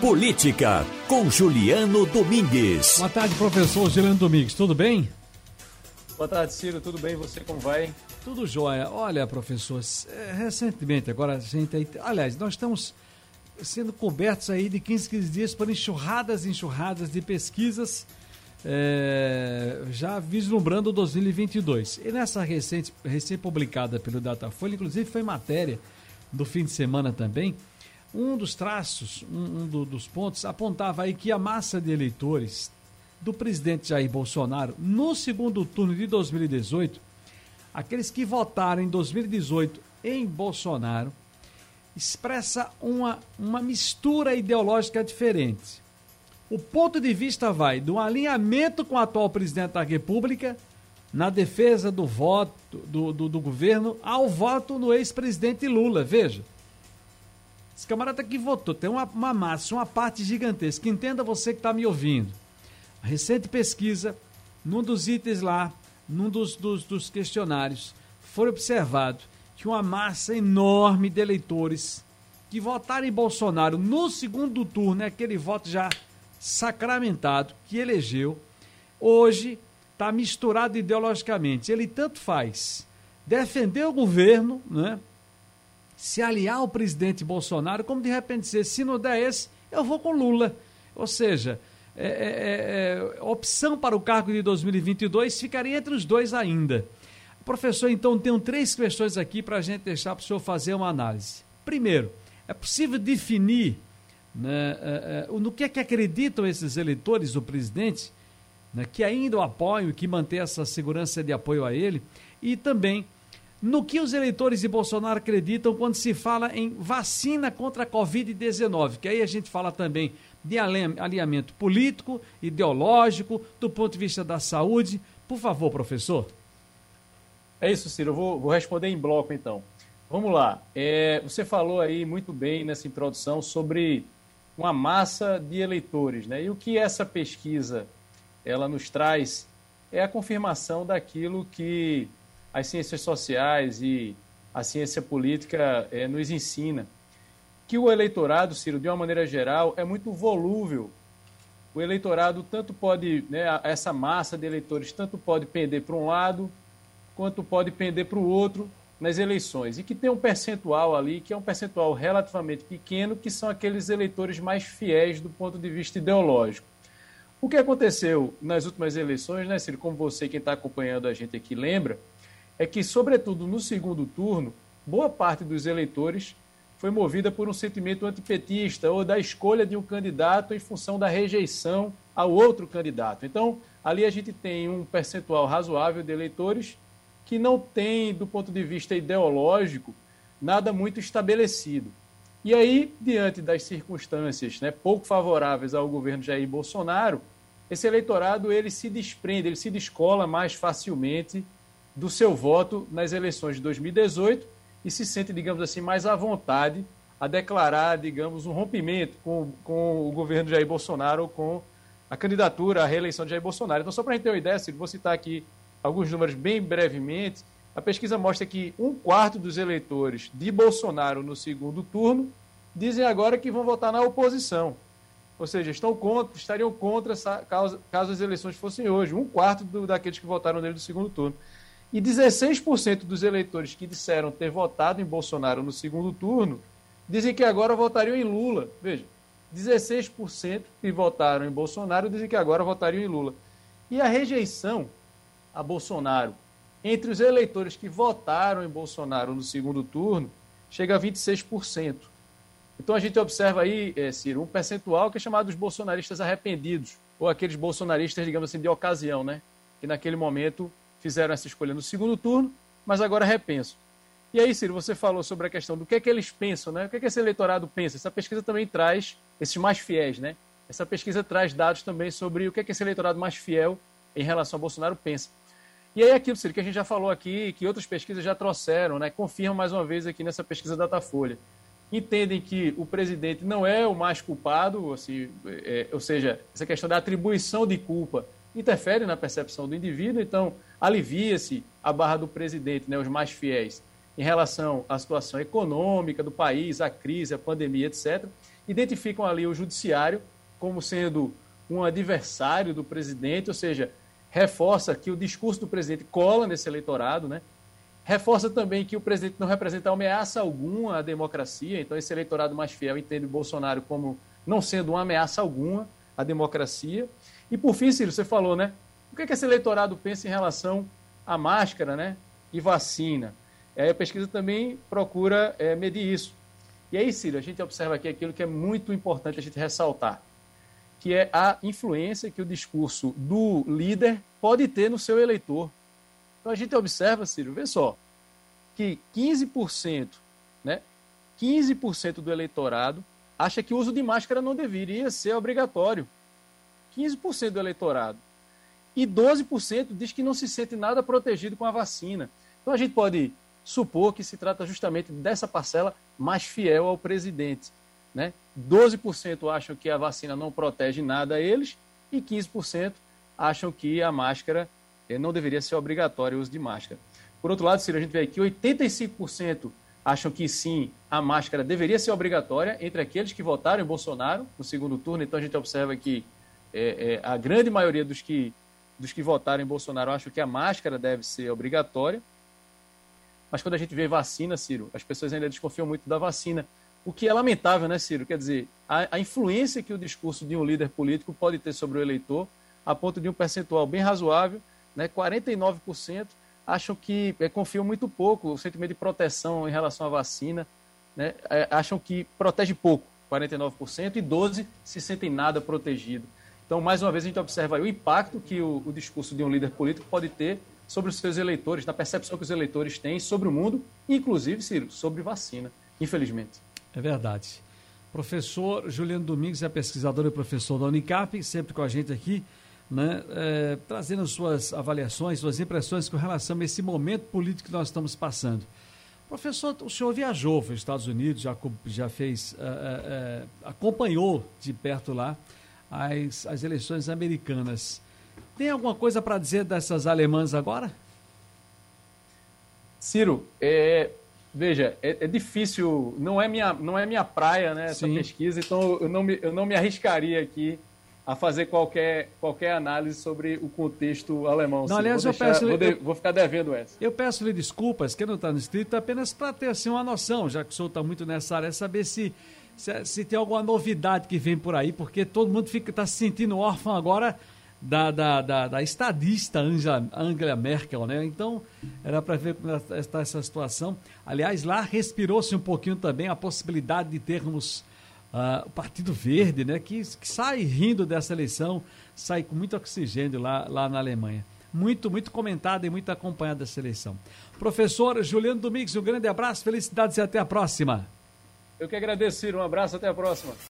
Política, com Juliano Domingues. Boa tarde, professor Juliano Domingues. Tudo bem? Boa tarde, Ciro. Tudo bem? Você como vai? Tudo jóia. Olha, professor, é, recentemente, agora a gente aí. Aliás, nós estamos sendo cobertos aí de 15, 15 dias por enxurradas e enxurradas de pesquisas, é, já vislumbrando 2022. E nessa recente, recém-publicada pelo Datafolha, inclusive foi matéria do fim de semana também, um dos traços, um, um do, dos pontos, apontava aí que a massa de eleitores do presidente Jair Bolsonaro no segundo turno de 2018, aqueles que votaram em 2018 em Bolsonaro, expressa uma, uma mistura ideológica diferente. O ponto de vista vai do alinhamento com o atual presidente da República na defesa do voto do, do, do governo ao voto no ex-presidente Lula. Veja, esse camarada que votou tem uma, uma massa, uma parte gigantesca. Entenda você que está me ouvindo. A recente pesquisa, num dos itens lá, num dos, dos, dos questionários, foi observado que uma massa enorme de eleitores que votaram em Bolsonaro no segundo turno, é aquele voto já sacramentado que elegeu, hoje está misturado ideologicamente. Ele tanto faz defender o governo, né? Se aliar ao presidente Bolsonaro, como de repente dizer, se não der esse, eu vou com Lula. Ou seja, é, é, é, é opção para o cargo de 2022 ficaria entre os dois ainda. Professor, então, tenho três questões aqui para a gente deixar para o senhor fazer uma análise. Primeiro, é possível definir né, é, é, no que é que acreditam esses eleitores do presidente, né, que ainda o apoiam, que mantém essa segurança de apoio a ele, e também no que os eleitores de Bolsonaro acreditam quando se fala em vacina contra a Covid-19, que aí a gente fala também de alinhamento político, ideológico, do ponto de vista da saúde. Por favor, professor. É isso, Ciro. Eu vou, vou responder em bloco, então. Vamos lá. É, você falou aí muito bem nessa introdução sobre uma massa de eleitores, né? E o que essa pesquisa ela nos traz é a confirmação daquilo que as ciências sociais e a ciência política é, nos ensina. Que o eleitorado, Ciro, de uma maneira geral, é muito volúvel. O eleitorado tanto pode, né, essa massa de eleitores, tanto pode pender para um lado, quanto pode pender para o outro nas eleições. E que tem um percentual ali, que é um percentual relativamente pequeno, que são aqueles eleitores mais fiéis do ponto de vista ideológico. O que aconteceu nas últimas eleições, né, Ciro, como você, quem está acompanhando a gente aqui, lembra, é que, sobretudo no segundo turno, boa parte dos eleitores foi movida por um sentimento antipetista ou da escolha de um candidato em função da rejeição ao outro candidato. Então, ali a gente tem um percentual razoável de eleitores que não tem, do ponto de vista ideológico, nada muito estabelecido. E aí, diante das circunstâncias né, pouco favoráveis ao governo Jair Bolsonaro, esse eleitorado ele se desprende, ele se descola mais facilmente do seu voto nas eleições de 2018 e se sente, digamos assim, mais à vontade a declarar, digamos, um rompimento com, com o governo de Jair Bolsonaro ou com a candidatura à reeleição de Jair Bolsonaro. Então, só para a gente ter uma ideia, vou citar aqui alguns números bem brevemente. A pesquisa mostra que um quarto dos eleitores de Bolsonaro no segundo turno dizem agora que vão votar na oposição. Ou seja, estão contra, estariam contra caso, caso as eleições fossem hoje. Um quarto do, daqueles que votaram nele no segundo turno. E 16% dos eleitores que disseram ter votado em Bolsonaro no segundo turno dizem que agora votariam em Lula. Veja, 16% que votaram em Bolsonaro dizem que agora votariam em Lula. E a rejeição a Bolsonaro entre os eleitores que votaram em Bolsonaro no segundo turno chega a 26%. Então a gente observa aí, é, Ciro, um percentual que é chamado dos bolsonaristas arrependidos, ou aqueles bolsonaristas, digamos assim, de ocasião, né? Que naquele momento fizeram essa escolha no segundo turno, mas agora repensam. E aí, Ciro, você falou sobre a questão do que é que eles pensam, né? O que é que esse eleitorado pensa? Essa pesquisa também traz esses mais fiéis, né? Essa pesquisa traz dados também sobre o que é que esse eleitorado mais fiel em relação a Bolsonaro pensa. E aí aquilo, Ciro, que a gente já falou aqui, que outras pesquisas já trouxeram, né? Confirmam mais uma vez aqui nessa pesquisa Datafolha. Entendem que o presidente não é o mais culpado, assim, é, ou seja, essa questão da atribuição de culpa interfere na percepção do indivíduo, então alivia-se a barra do presidente, né, os mais fiéis, em relação à situação econômica do país, à crise, à pandemia, etc. identificam ali o judiciário como sendo um adversário do presidente, ou seja, reforça que o discurso do presidente cola nesse eleitorado, né? Reforça também que o presidente não representa ameaça alguma à democracia, então esse eleitorado mais fiel entende Bolsonaro como não sendo uma ameaça alguma à democracia. E por fim, Ciro, você falou, né? O que, é que esse eleitorado pensa em relação à máscara, né? E vacina? Aí a pesquisa também procura é, medir isso. E aí, Ciro, a gente observa aqui aquilo que é muito importante a gente ressaltar, que é a influência que o discurso do líder pode ter no seu eleitor. Então a gente observa, Ciro, vê só, que 15%, né? 15% do eleitorado acha que o uso de máscara não deveria ser obrigatório. 15% do eleitorado. E 12% diz que não se sente nada protegido com a vacina. Então a gente pode supor que se trata justamente dessa parcela mais fiel ao presidente. Né? 12% acham que a vacina não protege nada a eles e 15% acham que a máscara eh, não deveria ser obrigatório o uso de máscara. Por outro lado, Ciro, a gente vê aqui 85% acham que sim, a máscara deveria ser obrigatória entre aqueles que votaram em Bolsonaro no segundo turno. Então a gente observa que é, é, a grande maioria dos que, dos que votaram em Bolsonaro acham que a máscara deve ser obrigatória. Mas quando a gente vê vacina, Ciro, as pessoas ainda desconfiam muito da vacina. O que é lamentável, né, Ciro? Quer dizer, a, a influência que o discurso de um líder político pode ter sobre o eleitor, a ponto de um percentual bem razoável, né, 49%, acham que é, confiam muito pouco, o sentimento de proteção em relação à vacina, né, é, acham que protege pouco, 49%, e 12% se sentem nada protegido. Então, mais uma vez, a gente observa o impacto que o, o discurso de um líder político pode ter sobre os seus eleitores, na percepção que os eleitores têm sobre o mundo, inclusive, Ciro, sobre vacina, infelizmente. É verdade. Professor Juliano Domingues é pesquisador e professor da Unicap, sempre com a gente aqui né, é, trazendo suas avaliações, suas impressões com relação a esse momento político que nós estamos passando. Professor, o senhor viajou para os Estados Unidos, já, já fez, é, é, acompanhou de perto lá as, as eleições americanas. Tem alguma coisa para dizer dessas alemãs agora? Ciro, é, veja, é, é, difícil, não é minha, não é minha praia né, essa Sim. pesquisa, então eu não, me, eu não me arriscaria aqui a fazer qualquer, qualquer análise sobre o contexto alemão. Não, aliás, vou, deixar, eu peço, vou, de, vou, ficar devendo essa. Eu peço-lhe desculpas, que não está no escrito, apenas para ter assim, uma noção, já que o senhor está muito nessa área, saber se, se, se, tem alguma novidade que vem por aí, porque todo mundo está se sentindo órfão agora da, da, da, da estadista Angela, Angela Merkel, né? Então, era para ver como está essa situação. Aliás, lá respirou-se um pouquinho também a possibilidade de termos Uh, o Partido Verde, né, que, que, sai rindo dessa eleição, sai com muito oxigênio lá, lá na Alemanha. Muito, muito comentada e muito acompanhada essa eleição. Professor Juliano Domingues, um grande abraço, felicidades e até a próxima. Eu que agradeço, Ciro. Um abraço, até a próxima.